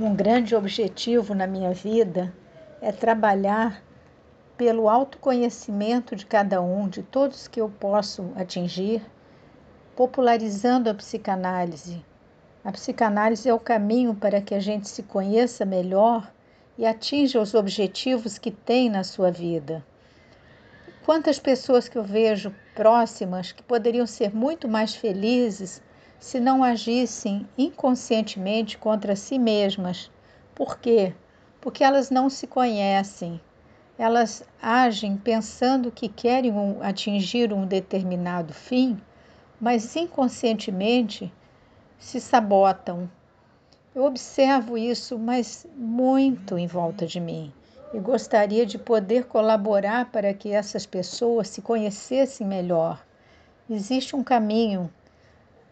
Um grande objetivo na minha vida é trabalhar pelo autoconhecimento de cada um, de todos que eu posso atingir, popularizando a psicanálise. A psicanálise é o caminho para que a gente se conheça melhor e atinja os objetivos que tem na sua vida. Quantas pessoas que eu vejo próximas que poderiam ser muito mais felizes se não agissem inconscientemente contra si mesmas. Por quê? Porque elas não se conhecem. Elas agem pensando que querem atingir um determinado fim, mas inconscientemente se sabotam. Eu observo isso, mas muito em volta de mim e gostaria de poder colaborar para que essas pessoas se conhecessem melhor. Existe um caminho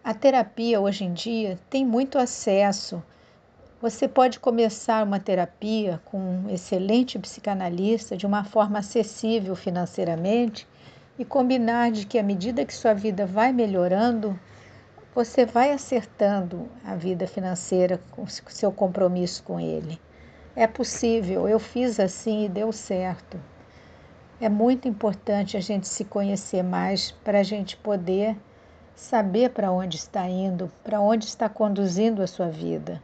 a terapia hoje em dia tem muito acesso. Você pode começar uma terapia com um excelente psicanalista de uma forma acessível financeiramente e combinar de que à medida que sua vida vai melhorando, você vai acertando a vida financeira com seu compromisso com ele. É possível, eu fiz assim e deu certo. É muito importante a gente se conhecer mais para a gente poder saber para onde está indo, para onde está conduzindo a sua vida.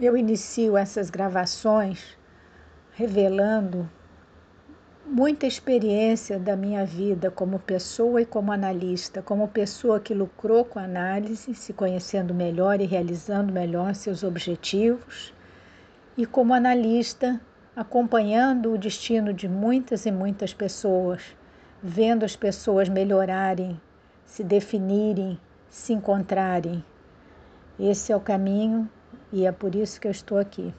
Eu inicio essas gravações revelando muita experiência da minha vida como pessoa e como analista, como pessoa que lucrou com a análise, se conhecendo melhor e realizando melhor seus objetivos, e como analista, acompanhando o destino de muitas e muitas pessoas vendo as pessoas melhorarem, se definirem, se encontrarem. Esse é o caminho e é por isso que eu estou aqui.